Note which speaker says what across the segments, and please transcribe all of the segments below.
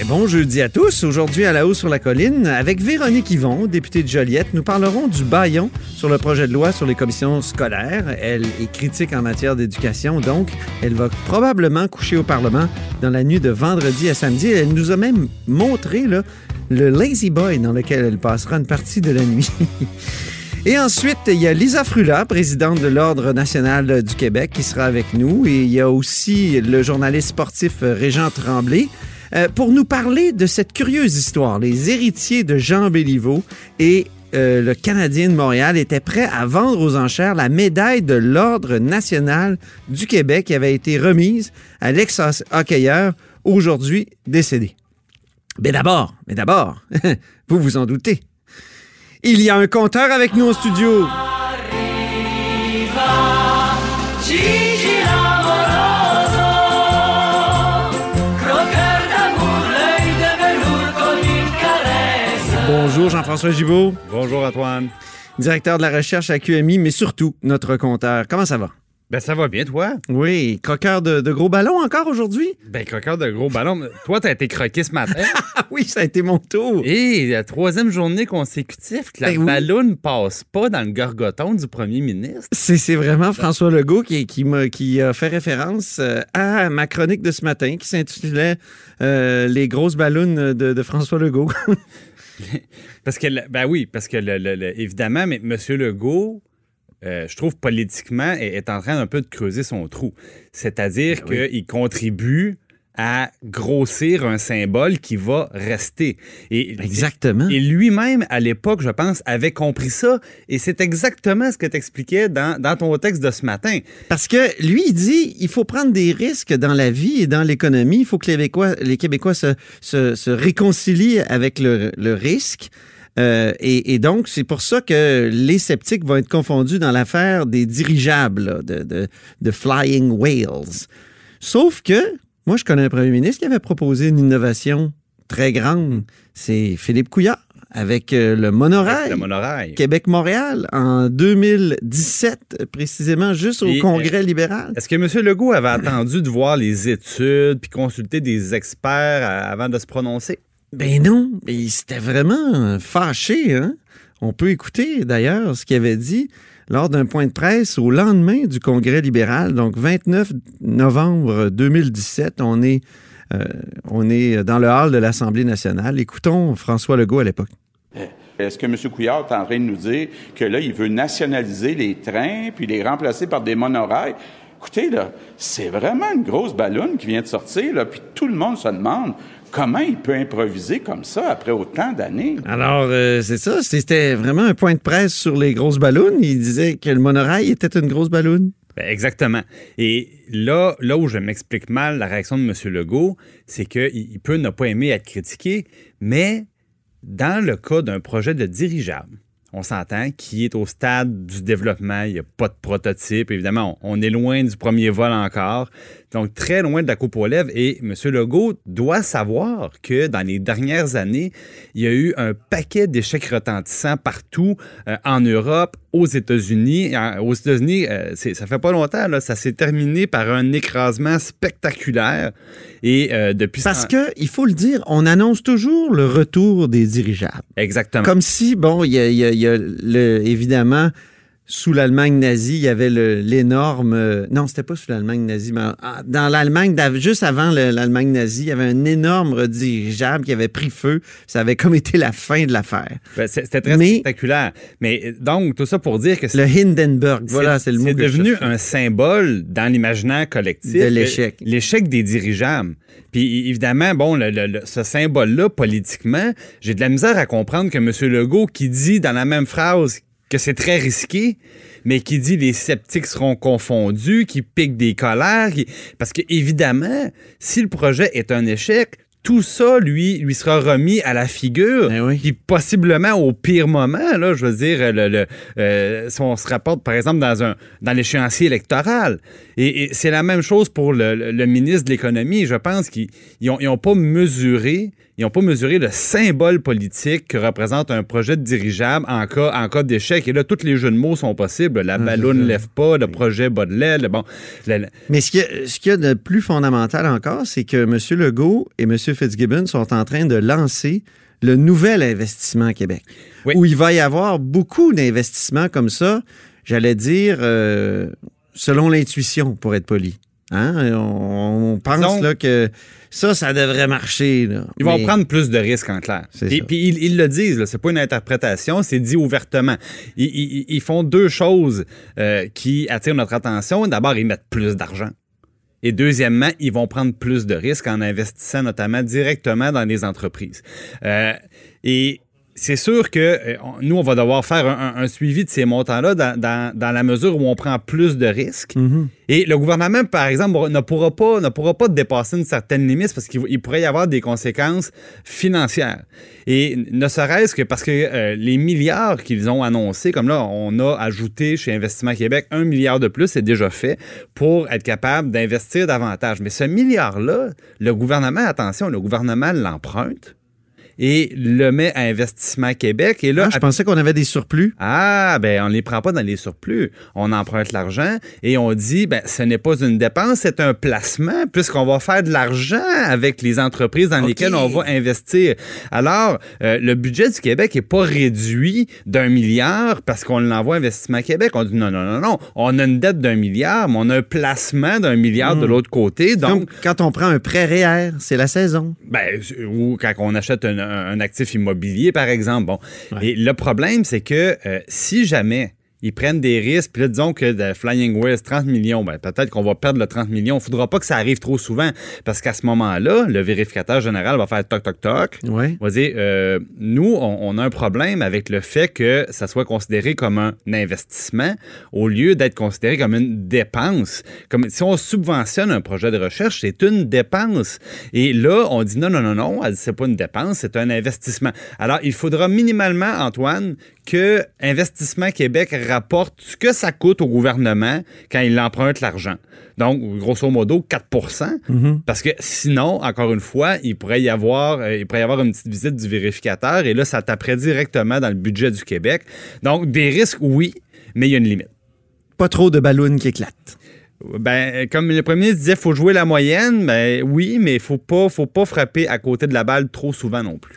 Speaker 1: Et bon jeudi à tous. Aujourd'hui, à la hausse sur la colline, avec Véronique Yvon, députée de Joliette, nous parlerons du baillon sur le projet de loi sur les commissions scolaires. Elle est critique en matière d'éducation, donc elle va probablement coucher au Parlement dans la nuit de vendredi à samedi. Elle nous a même montré le lazy boy dans lequel elle passera une partie de la nuit. Et ensuite, il y a Lisa Frula, présidente de l'Ordre national du Québec, qui sera avec nous. Et il y a aussi le journaliste sportif Régent Tremblay. Euh, pour nous parler de cette curieuse histoire. Les héritiers de Jean Béliveau et euh, le Canadien de Montréal étaient prêts à vendre aux enchères la médaille de l'Ordre national du Québec qui avait été remise à l'ex-hockeyeur aujourd'hui décédé. Mais d'abord, mais d'abord, vous vous en doutez, il y a un compteur avec nous au studio. Bonjour Jean-François Gibault,
Speaker 2: Bonjour Antoine.
Speaker 1: directeur de la recherche à QMI, mais surtout notre compteur. Comment ça va?
Speaker 2: Ben ça va bien toi?
Speaker 1: Oui, croqueur de, de gros ballons encore aujourd'hui?
Speaker 2: Ben croqueur de gros ballon. Toi t'as été croqué ce matin?
Speaker 1: Ah oui, ça a été mon tour.
Speaker 2: Et la troisième journée consécutive que la
Speaker 1: Ben oui.
Speaker 2: ballonne passe pas dans le gorgoton du premier ministre.
Speaker 1: C'est c'est vraiment François Legault qui, qui, a fait référence euh, à ma chronique de ce matin qui s'intitulait euh, Les grosses ballons de, de François Legault.
Speaker 2: Parce que, ben oui, parce que le- le- le- évidemment, mais M. Legault, euh, je trouve politiquement, est, est en train un peu de creuser son trou. C'est-à-dire
Speaker 1: Ben oui.
Speaker 2: qu'il contribue à grossir un symbole qui va rester. Et,
Speaker 1: Exactement.
Speaker 2: Et lui-même, à l'époque, je pense, avait compris ça. Et c'est exactement ce que tu expliquais dans, dans ton texte de ce matin.
Speaker 1: Parce que lui, il dit il faut prendre des risques dans la vie et dans l'économie. Il faut que les Québécois, les Québécois se, se- se réconcilient avec le, le risque. Euh, et, et donc, c'est pour ça que les sceptiques vont être confondus dans l'affaire des dirigeables, là, de, de, de Flying Whales. Sauf que, moi, je connais un premier ministre qui avait proposé une innovation très grande. C'est Philippe Couillard avec euh, le monorail.
Speaker 2: Le monorail.
Speaker 1: Québec-Montréal en 2017, précisément, juste au
Speaker 2: Et,
Speaker 1: Congrès libéral.
Speaker 2: Est-ce que M. Legault avait attendu de voir les études puis consulter des experts à- avant de se prononcer?
Speaker 1: Ben non, mais c'était vraiment fâché. Hein? On peut écouter d'ailleurs ce qu'il avait dit lors d'un point de presse au lendemain du Congrès libéral, donc 29 novembre 2017. On est, euh, on est dans le hall de l'Assemblée nationale. Écoutons François Legault à l'époque.
Speaker 3: Est-ce que M. Couillard est en train de nous dire que là, il veut nationaliser les trains puis les remplacer par des monorails? Écoutez, là, c'est vraiment une grosse ballonne qui vient de sortir, là, puis tout le monde se demande comment il peut improviser comme ça après autant d'années.
Speaker 1: Alors, euh, c'est ça, c'était vraiment un point de presse sur les grosses ballons. Il disait que le monorail était une grosse ballonne.
Speaker 2: Ben, exactement. Et là, là où je m'explique mal la réaction de M. Legault, c'est qu'il il peut ne pas aimer être critiqué, mais dans le cas d'un projet de dirigeable, on s'entend, qui est au stade du développement, il n'y a pas de prototype, évidemment, on, est loin du premier vol encore, donc très loin de la coupe aux lèvres, et M. Legault doit savoir que dans les dernières années, il y a eu un paquet d'échecs retentissants partout, euh, en Europe, aux États-Unis. En- Aux États-Unis, euh, ça fait pas longtemps, là, ça s'est terminé par un écrasement spectaculaire, et euh, depuis...
Speaker 1: Parce
Speaker 2: ce temps-
Speaker 1: que, il faut le dire, on annonce toujours le retour des dirigeables.
Speaker 2: Exactement.
Speaker 1: Comme si, bon, il y a, y a- y a le- évidemment, sous l'Allemagne nazie, il y avait l'énorme. euh, non, c'était pas sous l'Allemagne nazie, mais dans l'Allemagne, juste avant le- l'Allemagne nazie, il y avait un énorme dirigeable qui avait pris feu. Ça avait comme été la fin de l'affaire.
Speaker 2: Ben, C'était très
Speaker 1: Mais-
Speaker 2: spectaculaire. Mais euh, donc, tout ça pour dire que
Speaker 1: Le Hindenburg, voilà, c'est le mot
Speaker 2: C'est devenu un symbole dans l'imaginaire collectif.
Speaker 1: De l'échec.
Speaker 2: Le- L'échec des dirigeables. Puis évidemment, bon, le- le- le- ce symbole-là, politiquement, j'ai de la misère à comprendre que M. Legault, qui dit dans la même phrase que c'est très risqué, mais qui dit les sceptiques seront confondus, qui pique des colères, qui- parce que évidemment, si le projet est un échec, tout ça, lui, lui sera remis à la figure.
Speaker 1: Eh
Speaker 2: Puis possiblement au pire moment, là, je veux dire, le, euh, si on se rapporte, par exemple, dans, un, dans l'échéancier électoral. Et, c'est la même chose pour le, ministre de l'Économie. Je pense qu'ils n'ont pas mesuré ils n'ont pas mesuré le symbole politique que représente un projet de dirigeable en cas, en cas d'échec. Et là, tous les jeux de mots sont possibles. La ballon ne lève pas, le projet bas de l'aile. Bon,
Speaker 1: Mais ce qu'il y, a de plus fondamental encore, c'est que M. Legault et M. Fitzgibbon sont en train de lancer le nouvel investissement à Québec, où il va y avoir beaucoup d'investissements comme ça, j'allais dire, euh, selon l'intuition, pour être poli. Hein? On, pense là, que ça, ça devrait marcher.
Speaker 2: Ils vont prendre plus de risques en clair. Et puis ils, le disent, c'est pas une interprétation, c'est dit ouvertement. Ils, font deux choses euh, qui attirent notre attention. D'abord, ils mettent plus d'argent. Et deuxièmement, ils vont prendre plus de risques en investissant notamment directement dans les entreprises. Euh, et c'est sûr que euh, nous, on va devoir faire un, suivi de ces montants-là dans, la mesure où on prend plus de risques. Mm-hmm. Et le gouvernement, par exemple, ne pourra pas, ne pourra pas dépasser une certaine limite parce qu'il pourrait y avoir des conséquences financières. Et ne serait-ce que parce que euh, les milliards qu'ils ont annoncés, comme là, on a ajouté chez Investissement Québec un milliard de plus, c'est déjà fait, pour être capable d'investir davantage. Mais ce milliard-là, le gouvernement, attention, le gouvernement l'emprunte et le met à Investissement Québec. Et là,
Speaker 1: ah, je pensais qu'on avait des surplus.
Speaker 2: Ah, ben on ne les prend pas dans les surplus. On emprunte l'argent et on dit, ben ce n'est pas une dépense, c'est un placement puisqu'on va faire de l'argent avec les entreprises dans lesquelles on va investir. Alors, euh, le budget du Québec n'est pas réduit d'un milliard parce qu'on l'envoie à Investissement Québec. On dit non, non, non, non. On a une dette d'un milliard, mais on a un placement d'un milliard de hmm. l'autre côté. Donc,
Speaker 1: quand on prend un prêt réel, c'est la saison.
Speaker 2: Ben, ou quand on achète un, un, actif immobilier, par exemple. Bon. Et le problème, c'est que euh, si jamais ils prennent des risques. Puis là, disons que de Flying West, 30 millions, ben, peut-être qu'on va perdre le 30 millions. Il ne faudra pas que ça arrive trop souvent parce qu'à ce moment-là, le vérificateur général va faire toc, toc, toc.
Speaker 1: Ouais.
Speaker 2: va dire, euh, nous, on, a un problème avec le fait que ça soit considéré comme un investissement au lieu d'être considéré comme une dépense. Comme si on subventionne un projet de recherche, c'est une dépense. Et là, on dit non, non, non, non, c'est pas une dépense, c'est un investissement. Alors, il faudra minimalement, Antoine, que Investissement Québec rapporte ce que ça coûte au gouvernement quand il emprunte l'argent. Donc, grosso modo, 4 mm-hmm. Parce que sinon, encore une fois, il pourrait y avoir, euh, il pourrait y avoir une petite visite du vérificateur et là, ça taperait directement dans le budget du Québec. Donc, des risques, oui, mais il y a une limite.
Speaker 1: Pas trop de ballons qui éclatent.
Speaker 2: Ben, comme le premier disait, il faut jouer la moyenne. Ben, oui, mais il faut pas, faut pas frapper à côté de la balle trop souvent non plus.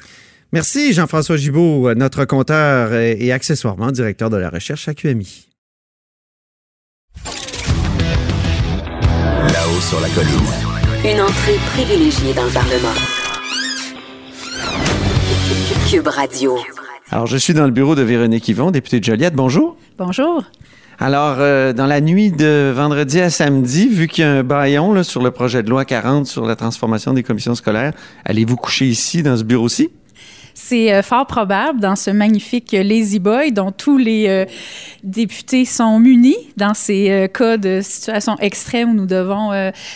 Speaker 1: Merci Jean-François Gibault, notre compteur et accessoirement directeur de la recherche à QMI.
Speaker 4: Là-haut sur la colline.
Speaker 5: Une entrée privilégiée dans le Parlement. Cube Radio.
Speaker 1: Alors, je suis dans le bureau de Véronique Yvon, députée de Joliette. Bonjour.
Speaker 6: Bonjour.
Speaker 1: Alors, euh, dans la nuit de vendredi à samedi, vu qu'il y a un baillon sur le projet de loi 40 sur la transformation des commissions scolaires, allez-vous coucher ici, dans ce bureau-ci?
Speaker 6: C'est euh, fort probable dans ce magnifique Lazy Boy dont tous les euh, députés sont munis dans ces euh, cas de situation extrême où nous devons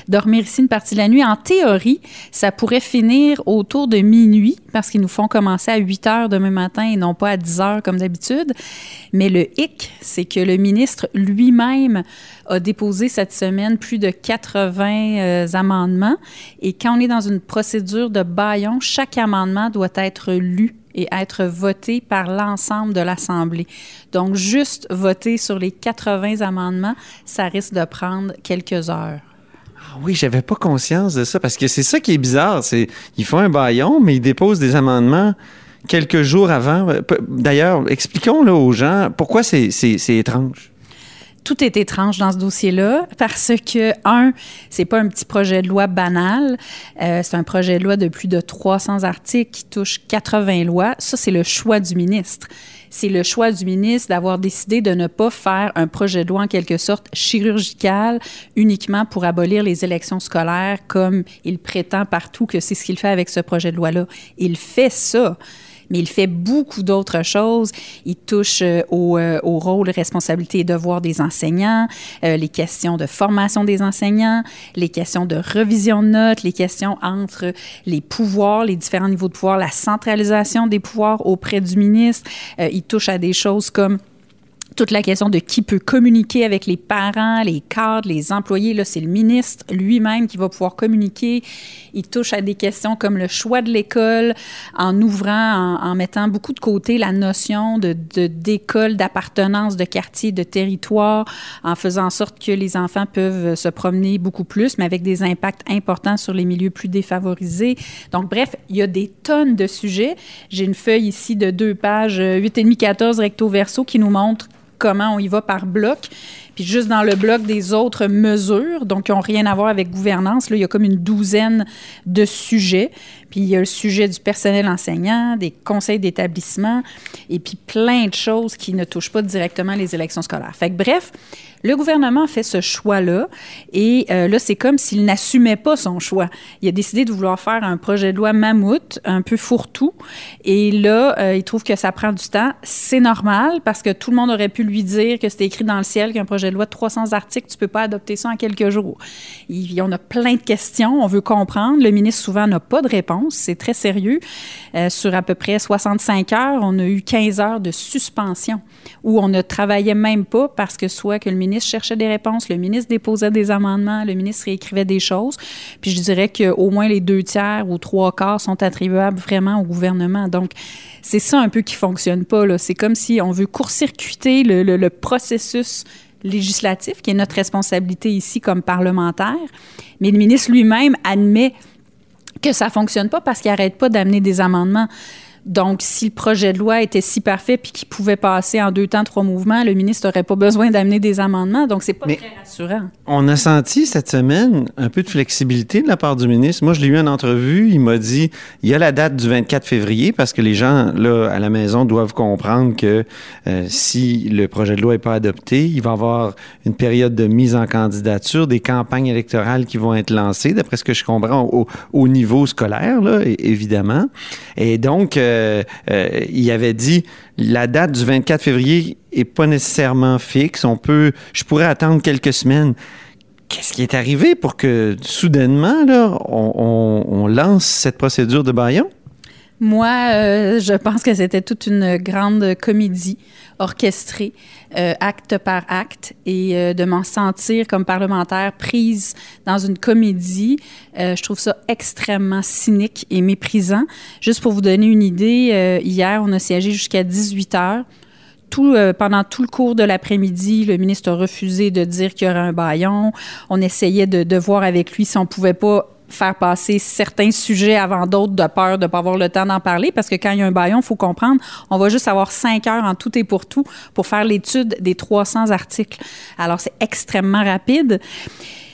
Speaker 6: dormir ici une partie de la nuit. En théorie, ça pourrait finir autour de minuit parce qu'ils nous font commencer à 8 heures demain matin et non pas à 10 heures comme d'habitude. Mais le hic, c'est que le ministre lui-même a déposé cette semaine plus de 80 euh, amendements. Et quand on est dans une procédure de baillon, chaque amendement doit être lu et être voté par l'ensemble de l'Assemblée. Donc, juste voter sur les 80 amendements, ça risque de prendre quelques heures.
Speaker 1: Ah oui, j'avais pas conscience de ça parce que c'est ça qui est bizarre. C'est ils font un baillon, mais ils déposent des amendements quelques jours avant. D'ailleurs, expliquons là aux gens pourquoi c'est étrange?
Speaker 6: Tout est étrange dans ce dossier-là parce que, un, c'est pas un petit projet de loi banal. Euh, c'est un projet de loi de plus de 300 articles qui touche 80 lois. Ça, c'est le choix du ministre. C'est le choix du ministre d'avoir décidé de ne pas faire un projet de loi en quelque sorte chirurgical uniquement pour abolir les élections scolaires comme il prétend partout que c'est ce qu'il fait avec ce projet de loi-là. Il fait ça mais il fait beaucoup d'autres choses. Il touche euh, au, euh, au, rôle, responsabilités et devoirs des enseignants, euh, les questions de formation des enseignants, les questions de revision de notes, les questions entre les pouvoirs, les différents niveaux de pouvoir, la centralisation des pouvoirs auprès du ministre. il touche à des choses comme toute la question de qui peut communiquer avec les parents, les cadres, les employés. Là, c'est le ministre lui-même qui va pouvoir communiquer. Il touche à des questions comme le choix de l'école en ouvrant, en, mettant beaucoup de côté la notion de, d'école, d'appartenance, de quartier, de territoire, en faisant en sorte que les enfants peuvent se promener beaucoup plus, mais avec des impacts importants sur les milieux plus défavorisés. Donc, bref, il y a des tonnes de sujets. J'ai une feuille ici de deux pages, 8,5-14 recto verso, qui nous montre comment on y va par bloc. Puis juste dans le bloc des autres mesures, donc qui n'ont rien à voir avec gouvernance, là, il y a comme une douzaine de sujets. Puis il y a le sujet du personnel enseignant, des conseils d'établissement, et puis plein de choses qui ne touchent pas directement les élections scolaires. Fait que bref, le gouvernement fait ce choix-là et euh, là, c'est comme s'il n'assumait pas son choix. Il a décidé de vouloir faire un projet de loi mammouth, un peu fourre-tout. Et là, euh, il trouve que ça prend du temps. C'est normal parce que tout le monde aurait pu lui dire que c'était écrit dans le ciel qu'un projet de loi de 300 articles, tu peux pas adopter ça en quelques jours. Il, on a plein de questions, on veut comprendre. Le ministre souvent n'a pas de réponse. C'est très sérieux. Euh, sur à peu près 65 heures, on a eu 15 heures de suspension où on ne travaillait même pas parce que soit que le ministre cherchait des réponses, le ministre déposait des amendements, le ministre écrivait des choses. Puis je dirais qu'au moins les deux tiers ou trois quarts sont attribuables vraiment au gouvernement. Donc, c'est ça un peu qui fonctionne pas. C'est comme si on veut court-circuiter le, processus législatif, qui est notre responsabilité ici comme parlementaire. Mais le ministre lui-même admet que ça fonctionne pas parce qu'il n'arrête pas d'amener des amendements. Donc, si le projet de loi était si parfait puis qu'il pouvait passer en deux temps, trois mouvements, le ministre n'aurait pas besoin d'amener des amendements. Donc, c'est pas très rassurant.
Speaker 1: On a senti cette semaine un peu de flexibilité de la part du ministre. Moi, je l'ai eu en entrevue. Il m'a dit il y a la date du 24 février parce que les gens, là, à la maison, doivent comprendre que euh, si le projet de loi n'est pas adopté, il va y avoir une période de mise en candidature, des campagnes électorales qui vont être lancées, d'après ce que je comprends, au, niveau scolaire, là, évidemment. Et donc, euh, euh, euh, il avait dit la date du 24 février est pas nécessairement fixe. On peut, je pourrais attendre quelques semaines. Qu'est-ce qui est arrivé pour que soudainement là, on, lance cette procédure de baillon?
Speaker 6: Moi, euh, je pense que c'était toute une grande comédie orchestrée, euh, acte par acte, et euh, de m'en sentir comme parlementaire prise dans une comédie, je trouve ça extrêmement cynique et méprisant. Juste pour vous donner une idée, hier, on a siégé jusqu'à 18 heures. Tout, pendant tout le cours de l'après-midi, le ministre a refusé de dire qu'il y aurait un baillon. On essayait de, de voir avec lui si on pouvait pas faire passer certains sujets avant d'autres de peur de ne pas avoir le temps d'en parler parce que quand il y a un baillon, il faut comprendre, on va juste avoir cinq heures en tout et pour tout pour faire l'étude des 300 articles. Alors, c'est extrêmement rapide.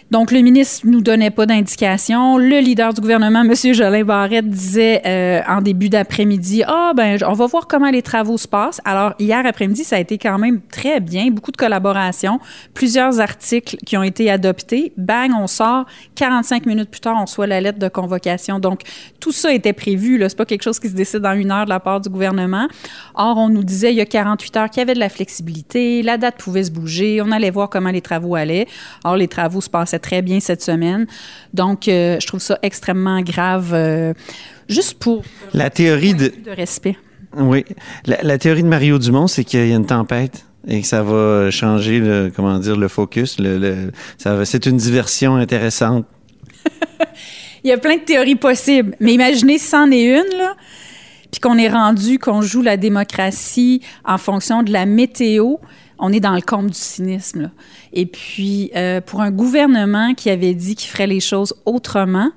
Speaker 6: Donc, le ministre nous donnait pas d'indication. Le leader du gouvernement, M. Jolin Barrette, disait euh, en début d'après-midi, ah ben, on va voir comment les travaux se passent. Alors, hier après-midi, ça a été quand même très bien, beaucoup de collaboration, plusieurs articles qui ont été adoptés. Bang, on sort. 45 minutes plus tard, on soit la lettre de convocation. Donc, tout ça était prévu. Là, c'est pas quelque chose qui se décide en une heure de la part du gouvernement. Or, on nous disait il y a 48 heures qu'il y avait de la flexibilité, la date pouvait se bouger, on allait voir comment les travaux allaient. Or, les travaux se passaient très bien cette semaine. Donc, euh, je trouve ça extrêmement grave, euh, juste pour
Speaker 1: la théorie de,
Speaker 6: respect.
Speaker 1: Oui, la, théorie de Mario Dumont, c'est qu'il y a une tempête et que ça va changer le comment dire le focus. Le, c'est une diversion intéressante.
Speaker 6: Il y a plein de théories possibles, mais imaginez si c'en est une là puis qu'on est rendu qu'on joue la démocratie en fonction de la météo, on est dans le comble du cynisme. Et puis, euh, pour un gouvernement qui avait dit qu'il ferait les choses autrement,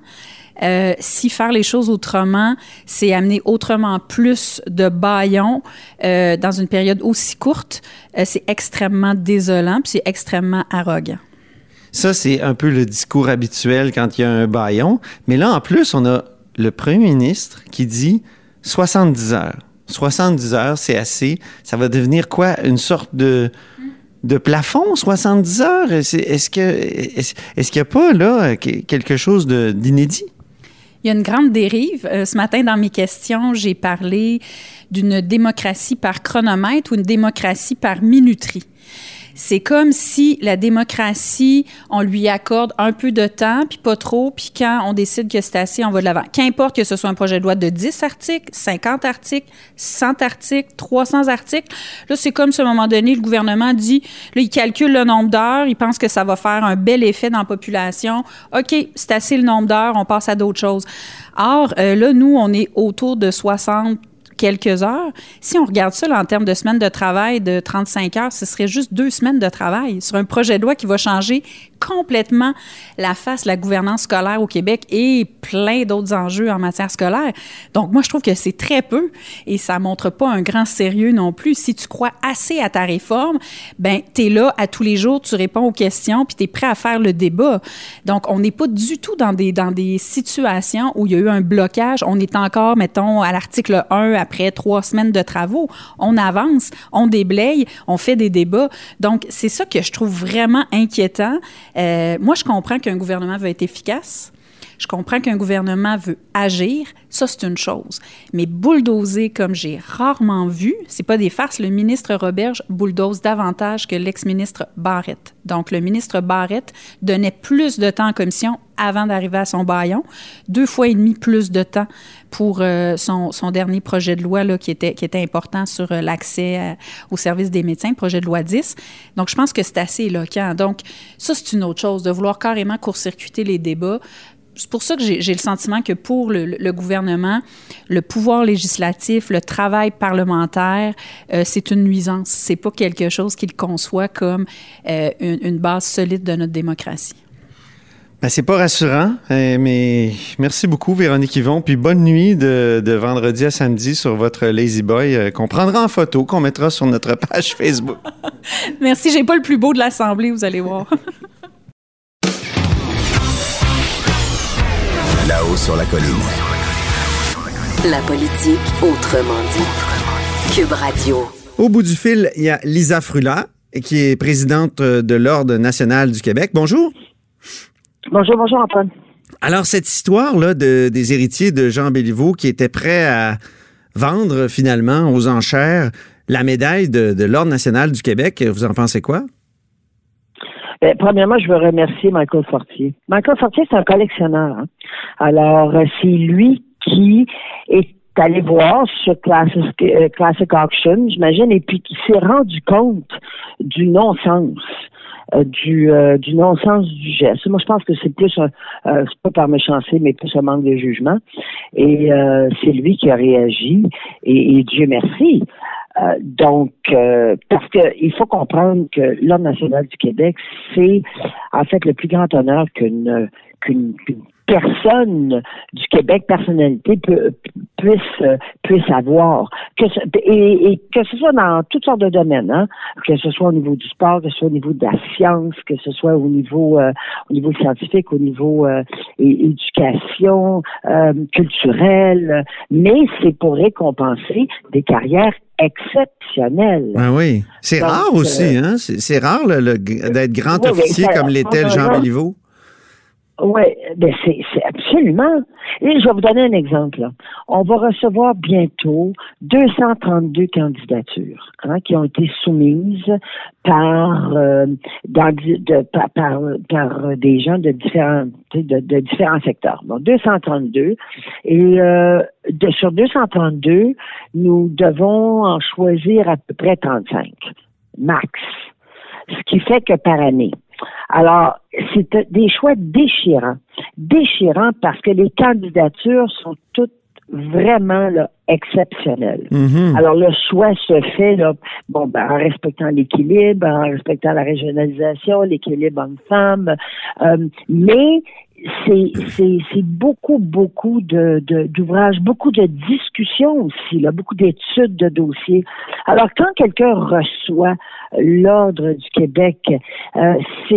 Speaker 6: euh, si faire les choses autrement, c'est amener autrement plus de baillons euh, dans une période aussi courte, c'est extrêmement désolant, puis c'est extrêmement arrogant.
Speaker 1: Ça, c'est un peu le discours habituel quand il y a un baillon. Mais là, en plus, on a le premier ministre qui dit 70 heures. 70 heures, c'est assez. Ça va devenir quoi? Une sorte de, de plafond, 70 heures? Est-ce que est-ce, qu'il n'y a pas là quelque chose d'inédit?
Speaker 6: Il y a une grande dérive. Euh, ce matin, dans mes questions, j'ai parlé d'une démocratie par chronomètre ou une démocratie par minuterie. C'est comme si la démocratie, on lui accorde un peu de temps, puis pas trop, puis quand on décide que c'est assez, on va de l'avant. Qu'importe que ce soit un projet de loi de 10 articles, 50 articles, 100 articles, 300 articles. Là, c'est comme si à moment donné, le gouvernement dit, là, il calcule le nombre d'heures, il pense que ça va faire un bel effet dans la population. OK, c'est assez le nombre d'heures, on passe à d'autres choses. Or, euh, là, nous, on est autour de 60 quelques heures. Si on regarde ça en termes de semaines de travail de 35 heures, ce serait juste deux semaines de travail sur un projet de loi qui va changer complètement la face de la gouvernance scolaire au Québec et plein d'autres enjeux en matière scolaire. Donc, moi, je trouve que c'est très peu et ça montre pas un grand sérieux non plus. Si tu crois assez à ta réforme, ben, tu es là à tous les jours, tu réponds aux questions puis tu es prêt à faire le débat. Donc, on n'est pas du tout dans des, dans des situations où il y a eu un blocage. On est encore, mettons, à l'article 1 après trois semaines de travaux. On avance, on déblaye, on fait des débats. Donc, c'est ça que je trouve vraiment inquiétant. Euh, moi, je comprends qu'un gouvernement veut être efficace. Je comprends qu'un gouvernement veut agir, ça c'est une chose. Mais bulldozer comme j'ai rarement vu, c'est pas des farces. Le ministre Roberge bulldoze davantage que l'ex-ministre Barrett. Donc le ministre Barrett donnait plus de temps en commission avant d'arriver à son baillon, deux fois et demi plus de temps pour euh, son, dernier projet de loi là, qui, était, qui était important sur euh, l'accès au service des médecins, projet de loi 10. Donc, je pense que c'est assez éloquent. Donc, ça, c'est une autre chose, de vouloir carrément court-circuiter les débats c'est pour ça que j'ai le sentiment que pour le, gouvernement, le pouvoir législatif, le travail parlementaire, euh, c'est une nuisance. C'est pas quelque chose qu'il conçoit comme euh, une, base solide de notre démocratie.
Speaker 1: Ben, c'est pas rassurant, euh, mais merci beaucoup, Véronique Yvon. Puis bonne nuit de, de vendredi à samedi sur votre Lazy Boy qu'on prendra en photo, qu'on mettra sur notre page Facebook.
Speaker 6: merci. J'ai pas le plus beau de l'Assemblée, vous allez voir.
Speaker 4: Là-haut sur la colline.
Speaker 5: La politique autrement dit. Cube Radio.
Speaker 1: Au bout du fil, il y a Lisa Frula, qui est présidente de l'Ordre national du Québec. Bonjour.
Speaker 7: Bonjour, bonjour Antoine.
Speaker 1: Alors, cette histoire-là de, des héritiers de Jean Béliveau qui étaient prêts à vendre finalement aux enchères la médaille de, de l'Ordre national du Québec, vous en pensez quoi?
Speaker 7: Ben, premièrement, je veux remercier Michael Fortier. Michael Fortier, c'est un collectionneur. Hein. Alors, euh, c'est lui qui est allé voir ce Classic, euh, Classic Auction, j'imagine, et puis qui s'est rendu compte du non-sens. Euh, du, du non-sens du geste. Moi, je pense que c'est plus un, c'est pas par méchanceté, mais plus un manque de jugement. Et c'est lui qui a réagi. Et, et Dieu merci. Euh, donc, euh, parce que il faut comprendre que l'Ordre national du Québec, c'est en fait le plus grand honneur qu'une qu'une personne du Québec, personnalité, peut, puisse, puisse avoir. Que et, que ce soit dans toutes sortes de domaines, hein, que ce soit au niveau du sport, que ce soit au niveau de la science, que ce soit au niveau, euh, au niveau scientifique, au niveau euh, éducation, euh, culturelle, mais c'est pour récompenser des carrières exceptionnelles.
Speaker 1: Ah oui. C'est rare aussi, hein? C'est rare d'être grand officier comme l'était Jean Béliveau.
Speaker 7: Oui, ben c'est, absolument. Et je vais vous donner un exemple. On va recevoir bientôt 232 candidatures hein, qui ont été soumises par, euh, de, par, par, des gens de différents de, de différents secteurs. Donc 232 et euh, de, sur 232, nous devons en choisir à peu près 35 max. Ce qui fait que par année, alors, c'est des choix déchirants. Déchirants parce que les candidatures sont toutes vraiment là, exceptionnelles. Mm-hmm. Alors le choix se fait là, bon ben, en respectant l'équilibre, en respectant la régionalisation, l'équilibre homme-femme, euh, mais c'est beaucoup beaucoup de d'ouvrages, beaucoup de discussions aussi, là, beaucoup d'études de dossiers. Alors quand quelqu'un reçoit l'ordre du Québec, euh, c'est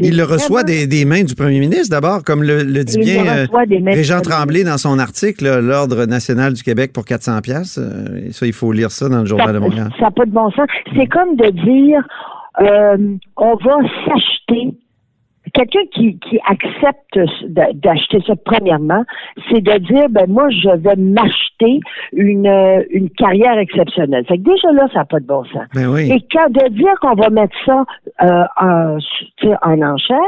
Speaker 1: il le reçoit des, des, mains du premier ministre d'abord, comme le, le dit bien euh, Régent Tremblay dans son article, l'ordre national du Québec pour 400 pièces. Euh, ça il faut lire ça dans le journal de Montréal.
Speaker 7: Ça n'a pas de bon sens. C'est comme de dire euh, on va s'acheter quelqu'un qui, qui accepte d'acheter ça premièrement, c'est de dire ben moi je vais m'acheter une euh, une carrière exceptionnelle. Fait que déjà là ça n'a pas de bon sens.
Speaker 1: Ben oui.
Speaker 7: Et quand de dire qu'on va mettre ça euh, en, enchère,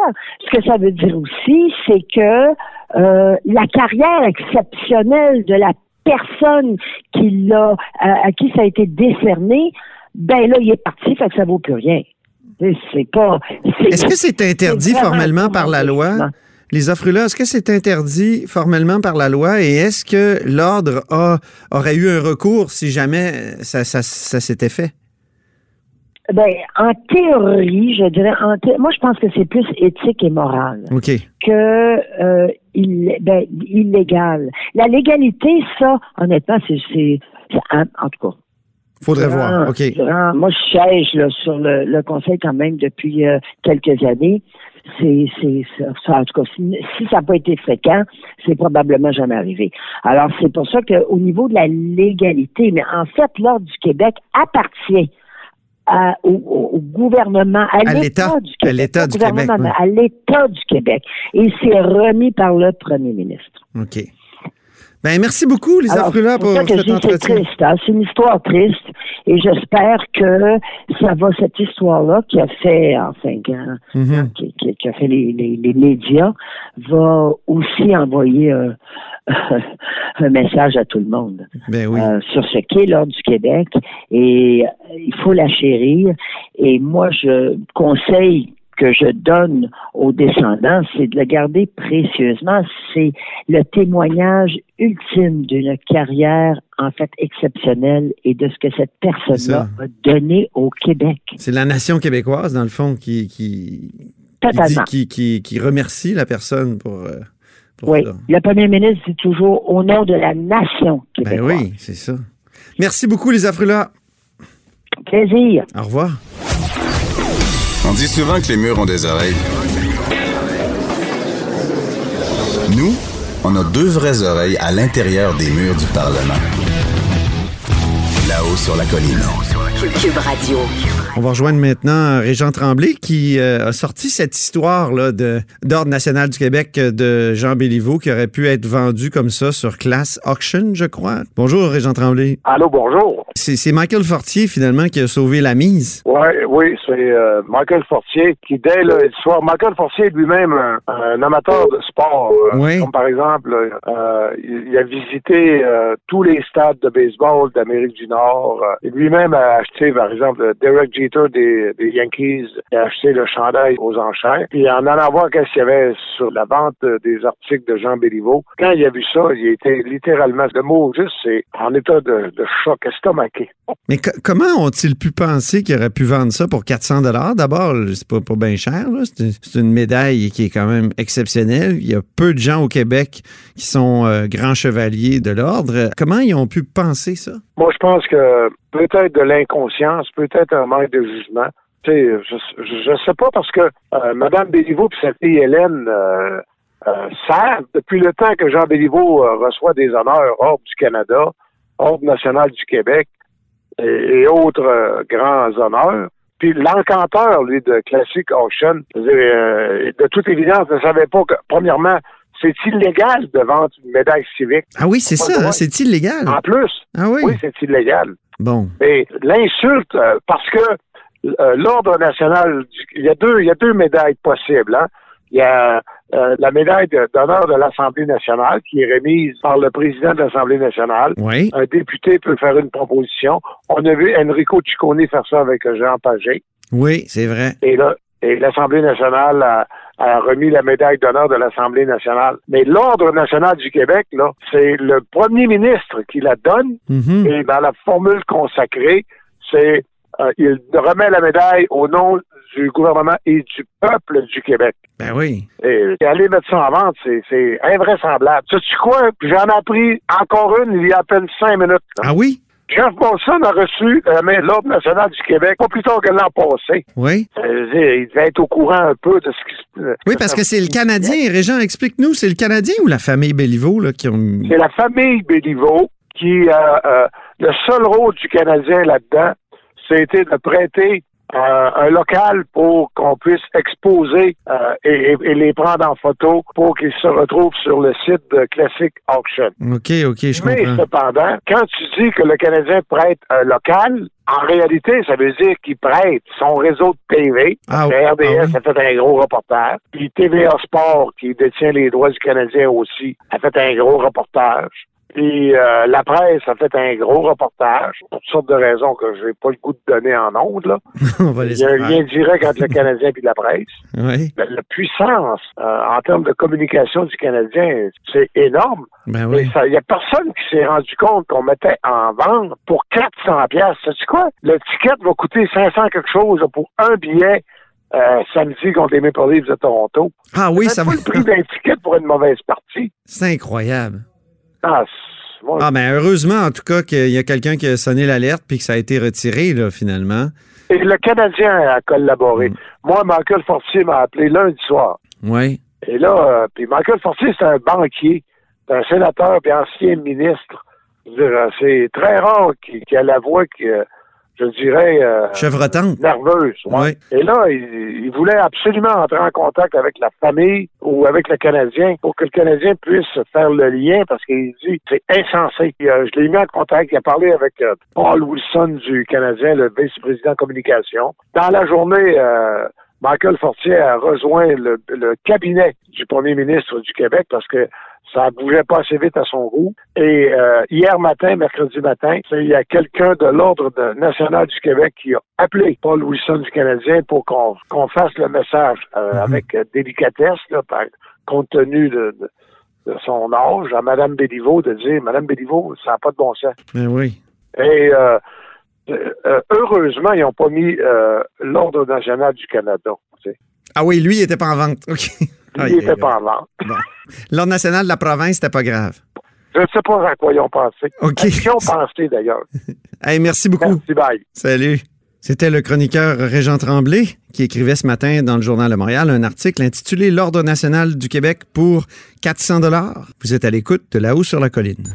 Speaker 7: ce que ça veut dire aussi, c'est que euh, la carrière exceptionnelle de la personne qui l'a, à, à qui ça a été décerné, ben là, il est parti, fait que ça vaut plus rien. C'est- pas.
Speaker 1: Est-ce que c'est interdit formellement par la loi? Les offres-là, est-ce que c'est interdit formellement par la loi? Et est-ce que l'ordre a, aurait eu un recours si jamais ça, ça, ça s'était fait?
Speaker 7: Ben, en théorie, je dirais, en thé- moi, je pense que c'est plus éthique et moral.
Speaker 1: OK.
Speaker 7: que euh, il, ben, illégal. La légalité, ça, honnêtement, c'est, en tout cas.
Speaker 1: Faudrait voir.
Speaker 7: Durant-
Speaker 1: OK.
Speaker 7: durant- moi, je siège là, sur le, le conseil quand même depuis euh, quelques années. C'est, ça, en tout cas, si, si ça n'a pas été fréquent, c'est probablement jamais arrivé. Alors, c'est pour ça qu'au niveau de la légalité, mais en fait, l'Ordre du Québec appartient à- au, gouvernement, à,
Speaker 1: À l'État.
Speaker 7: du
Speaker 1: À
Speaker 7: Québec.
Speaker 1: l'État du oui.
Speaker 7: À l'État du Québec. Et c'est remis par le premier ministre.
Speaker 1: OK. Ben, merci beaucoup, Lisa
Speaker 7: Alors,
Speaker 1: Frula, pour
Speaker 7: pour
Speaker 1: cet
Speaker 7: c'est
Speaker 1: entretien.
Speaker 7: triste. hein. C'est une histoire triste. Et j'espère que ça va, cette histoire-là, qui a fait, enfin, qui-
Speaker 1: Mhm.
Speaker 7: qui, qui- qui a fait les, les- les médias, va aussi envoyer un, un message à tout le monde
Speaker 1: Ben oui.
Speaker 7: euh, sur ce qu'est l'Ordre du Québec. Et il faut la chérir. Et moi, je conseille que je donne aux descendants, c'est de le garder précieusement. C'est le témoignage ultime d'une carrière, en fait, exceptionnelle et de ce que cette personne-là a donné au Québec.
Speaker 1: C'est la nation québécoise, dans le fond, qui, qui, qui,
Speaker 7: Totalement.
Speaker 1: dit- qui, qui- qui remercie la personne pour, euh, pour
Speaker 7: Oui.
Speaker 1: ça.
Speaker 7: Le premier ministre dit toujours au nom de la nation
Speaker 1: Ben
Speaker 7: québécoise.
Speaker 1: oui, c'est ça. Merci beaucoup, Lisa Frula.
Speaker 7: Plaisir.
Speaker 1: Au revoir.
Speaker 4: On dit souvent que les murs ont des oreilles. Nous, on a deux vraies oreilles à l'intérieur des murs du Parlement. Là-haut sur la colline.
Speaker 5: Cube Radio.
Speaker 1: On va rejoindre maintenant Régent Tremblay qui euh, a sorti cette histoire-là de- d'Ordre national du Québec euh, de Jean Béliveau qui aurait pu être vendu comme ça sur Class Auction, je crois. Bonjour, Régent Tremblay.
Speaker 8: Allô, bonjour.
Speaker 1: C'est c'est Michael Fortier, finalement, qui a sauvé la mise.
Speaker 8: Ouais, oui, c'est euh, Michael Fortier qui, dès le soir, Michael Fortier est lui-même un, un amateur de sport. euh,
Speaker 1: Oui.
Speaker 8: Comme par exemple, euh, il, a visité euh, tous les stades de baseball d'Amérique du Nord. Euh, et lui-même a acheté, par exemple, Derek Jeter des, des Yankees. A acheté le chandail aux enchères. Puis en allant voir qu'est-ce qu'il y avait sur la vente euh, des articles de Jean Béliveau, quand il a vu ça, il était littéralement, le mot juste, c'est en état de, de choc estomaqué.
Speaker 1: Mais co- comment ont-ils pu penser qu'ils auraient pu vendre ça pour 400 D'abord, c'est pas, pas bien cher. là. C'est une- C'est une médaille qui est quand même exceptionnelle. Il y a peu de gens au Québec qui sont euh, grands chevaliers de l'ordre. Comment ils ont pu penser ça?
Speaker 8: Moi, je pense que peut-être de l'inconscience, peut-être un manque de jugement. Tu sais, je, je, je sais pas parce que euh, Mme Béliveau et sa fille Hélène euh, euh, savent depuis le temps que Jean Béliveau euh, reçoit des honneurs Ordre du Canada, Ordre national du Québec et, et autres grands honneurs. Puis l'encanteur, lui, de Classic euh, de toute évidence, ne savait pas que, premièrement, c'est illégal de vendre une médaille civique.
Speaker 1: Ah oui, c'est ça, hein, c'est illégal.
Speaker 8: En plus,
Speaker 1: Ah oui?
Speaker 8: oui, c'est illégal.
Speaker 1: Bon.
Speaker 8: Mais l'insulte, euh, parce que euh, l'ordre national, il y a deux, il y a deux médailles possibles. Hein. Il y a euh, la médaille de- d'honneur de l'Assemblée nationale qui est remise par le président de l'Assemblée nationale.
Speaker 1: Oui.
Speaker 8: Un député peut faire une proposition. On a vu Enrico Ciccone faire ça avec Jean Pagé.
Speaker 1: Oui, c'est vrai.
Speaker 8: Et là, et l'Assemblée nationale a, a remis la médaille d'honneur de l'Assemblée nationale. Mais l'Ordre national du Québec, là, c'est le premier ministre qui la donne
Speaker 1: Mhm.
Speaker 8: et dans la formule consacrée, c'est euh, il remet la médaille au nom du gouvernement et du peuple du Québec.
Speaker 1: Ben oui.
Speaker 8: Et, et aller mettre ça en vente, c'est, c'est invraisemblable. Sais-tu quoi? J'en ai appris encore une il y a à peine cinq minutes. là.
Speaker 1: Ah oui?
Speaker 8: Jeff Molson a reçu la main de l'Ordre national du Québec pas plus tard que l'an passé.
Speaker 1: Oui.
Speaker 8: Il devait être au courant un peu de ce qui se
Speaker 1: Oui, parce que c'est le Canadien. Régent, explique-nous, c'est le Canadien ou la famille Béliveau là, qui ont.
Speaker 8: C'est la famille Béliveau qui a euh, le seul rôle du Canadien là-dedans, c'était de prêter euh, un local pour qu'on puisse exposer euh, et, et- et les prendre en photo pour qu'ils se retrouvent sur le site de Classic Auction.
Speaker 1: OK, OK, je
Speaker 8: Mais
Speaker 1: comprends.
Speaker 8: cependant, quand tu dis que le Canadien prête un local, en réalité, ça veut dire qu'il prête son réseau de TV.
Speaker 1: Ah,
Speaker 8: Le RDS
Speaker 1: ah oui.
Speaker 8: a fait un gros reportage. Puis TVA Sport, qui détient les droits du Canadien aussi, a fait un gros reportage. Puis euh, la presse a fait un gros reportage pour toutes sortes de raisons que je n'ai pas le goût de donner en ondes. Là.
Speaker 1: On va
Speaker 8: Il y a un lien direct entre le Canadien et la presse.
Speaker 1: Oui,
Speaker 8: La, la puissance euh, en termes de communication du Canadien, c'est énorme.
Speaker 1: ben
Speaker 8: Mais
Speaker 1: oui.
Speaker 8: Il n'y a personne qui s'est rendu compte qu'on mettait en vente pour 400 pièces. Sais-tu quoi? Le ticket va coûter 500 quelque chose pour un billet euh, samedi contre les Maple Leafs de Toronto.
Speaker 1: Ah oui,
Speaker 8: C'est
Speaker 1: ça
Speaker 8: pas
Speaker 1: va.
Speaker 8: le prix d'un ticket pour une mauvaise partie.
Speaker 1: C'est incroyable.
Speaker 8: Ah, moi,
Speaker 1: Ah, ben heureusement, en tout cas, qu'il y a quelqu'un qui a sonné l'alerte puis que ça a été retiré, là, finalement.
Speaker 8: Et le Canadien a collaboré.
Speaker 1: Mm.
Speaker 8: Moi, Michael Fortier m'a appelé lundi soir.
Speaker 1: Oui.
Speaker 8: Et là, euh, puis Michael Fortier, c'est un banquier, c'est un sénateur puis ancien ministre. Euh, C'est très rare qu'il qu'il a la voix qui, euh, je dirais, euh,
Speaker 1: Chevrotante.
Speaker 8: nerveuse. ouais. Et là, il, il voulait absolument entrer en contact avec la famille ou avec le Canadien pour que le Canadien puisse faire le lien parce qu'il dit c'est insensé. Euh, je l'ai mis en contact. Il a parlé avec euh, Paul Wilson du Canadien, le vice-président communication. Dans la journée, euh, Michael Fortier a rejoint le, le cabinet du premier ministre du Québec parce que ça bougeait pas assez vite à son goût. Et euh, hier matin, mercredi matin, il y a quelqu'un de l'Ordre national du Québec qui a appelé Paul Wilson du Canadien pour qu'on fasse le message euh, avec euh, délicatesse, là, par, compte tenu de, de- de son âge, à Mme Béliveau de dire Mme Béliveau, ça n'a pas de bon sens.
Speaker 1: Ben oui.
Speaker 8: Et euh, euh, heureusement, ils n'ont pas mis euh, l'Ordre national du Canada. tu sais.
Speaker 1: Ah oui, lui, il était pas en vente. OK.
Speaker 8: Il n'était pas en vente.
Speaker 1: L'Ordre national de la province, c'était pas grave.
Speaker 8: Je ne sais pas à quoi ils ont pensé.
Speaker 1: OK.
Speaker 8: À qui ont pensé d'ailleurs.
Speaker 1: Hey, merci beaucoup.
Speaker 8: Merci, bye.
Speaker 1: Salut. C'était le chroniqueur Régent Tremblay qui écrivait ce matin dans le Journal de Montréal un article intitulé L'Ordre national du Québec pour 400 dollars. Vous êtes à l'écoute de là-haut sur la colline.